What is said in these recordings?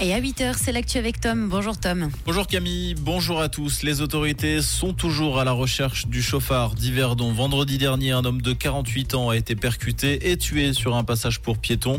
Et à 8h, c'est l'actu avec Tom. Bonjour Tom. Bonjour Camille, bonjour à tous. Les autorités sont toujours à la recherche du chauffard d'Yverdon. Vendredi dernier, un homme de 48 ans a été percuté et tué sur un passage pour piétons.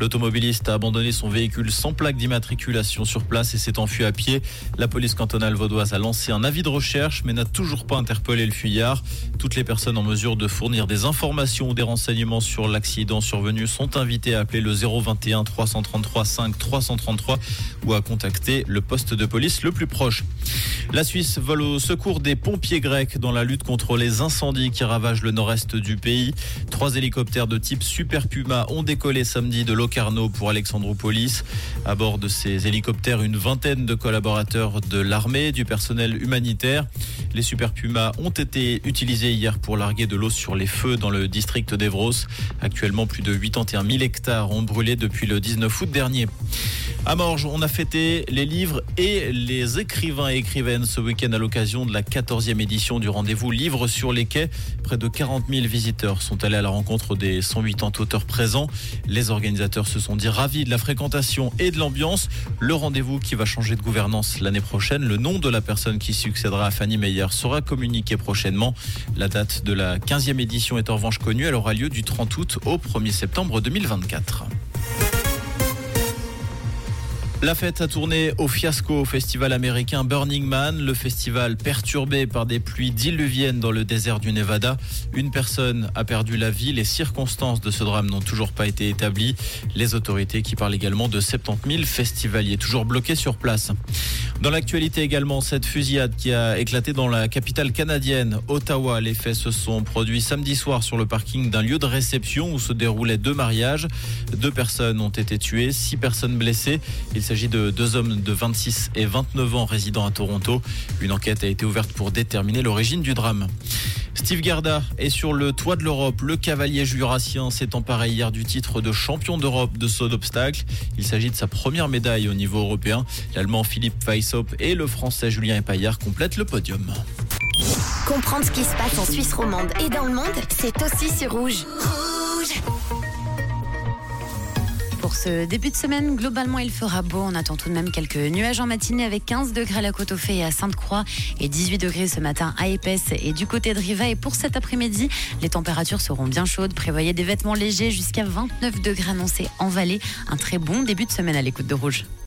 L'automobiliste a abandonné son véhicule sans plaque d'immatriculation sur place et s'est enfui à pied. La police cantonale vaudoise a lancé un avis de recherche mais n'a toujours pas interpellé le fuyard. Toutes les personnes en mesure de fournir des informations ou des renseignements sur l'accident survenu sont invitées à appeler le 021 333 5 333 ou à contacter le poste de police le plus proche. La Suisse vole au secours des pompiers grecs dans la lutte contre les incendies qui ravagent le nord-est du pays. Trois hélicoptères de type Super Puma ont décollé samedi de Locarno pour Alexandroupolis. À bord de ces hélicoptères, une vingtaine de collaborateurs de l'armée, du personnel humanitaire. Les Super Pumas ont été utilisés hier pour larguer de l'eau sur les feux dans le district d'Evros. Actuellement, plus de 81 000 hectares ont brûlé depuis le 19 août dernier. À Morges, on a fêté les livres et les écrivains et écrivaines ce week-end à l'occasion de la 14e édition du rendez-vous Livres sur les quais. Près de 40 000 visiteurs sont allés à la rencontre des 180 auteurs présents. Les organisateurs se sont dit ravis de la fréquentation et de l'ambiance. Le rendez-vous qui va changer de gouvernance l'année prochaine. Le nom de la personne qui succédera à Fanny Meyer sera communiqué prochainement. La date de la 15e édition est en revanche connue. Elle aura lieu du 30 août au 1er septembre 2024. La fête a tourné au fiasco au festival américain Burning Man, le festival perturbé par des pluies diluviennes dans le désert du Nevada. Une personne a perdu la vie. Les circonstances de ce drame n'ont toujours pas été établies. Les autorités qui parlent également de 70 000 festivaliers toujours bloqués sur place. Dans l'actualité également, cette fusillade qui a éclaté dans la capitale canadienne, Ottawa. Les faits se sont produits samedi soir sur le parking d'un lieu de réception où se déroulaient deux mariages. Deux personnes ont été tuées, six personnes blessées. Il s'agit de deux hommes de 26 et 29 ans résidant à Toronto. Une enquête a été ouverte pour déterminer l'origine du drame. Steve Garda est sur le toit de l'Europe. Le cavalier jurassien s'est emparé hier du titre de champion d'Europe de saut d'obstacle. Il s'agit de sa première médaille au niveau européen. L'Allemand Philippe Weissop et le Français Julien Epaillard complètent le podium. Comprendre ce qui se passe en Suisse romande et dans le monde, c'est aussi sur. Rouge ce début de semaine, globalement, il fera beau. On attend tout de même quelques nuages en matinée avec 15 degrés à la côte aux Fées et à Sainte-Croix et 18 degrés ce matin à Épaisse et du côté de Riva. Et pour cet après-midi, les températures seront bien chaudes. Prévoyez des vêtements légers jusqu'à 29 degrés annoncés en vallée. Un très bon début de semaine à l'écoute de Rouge.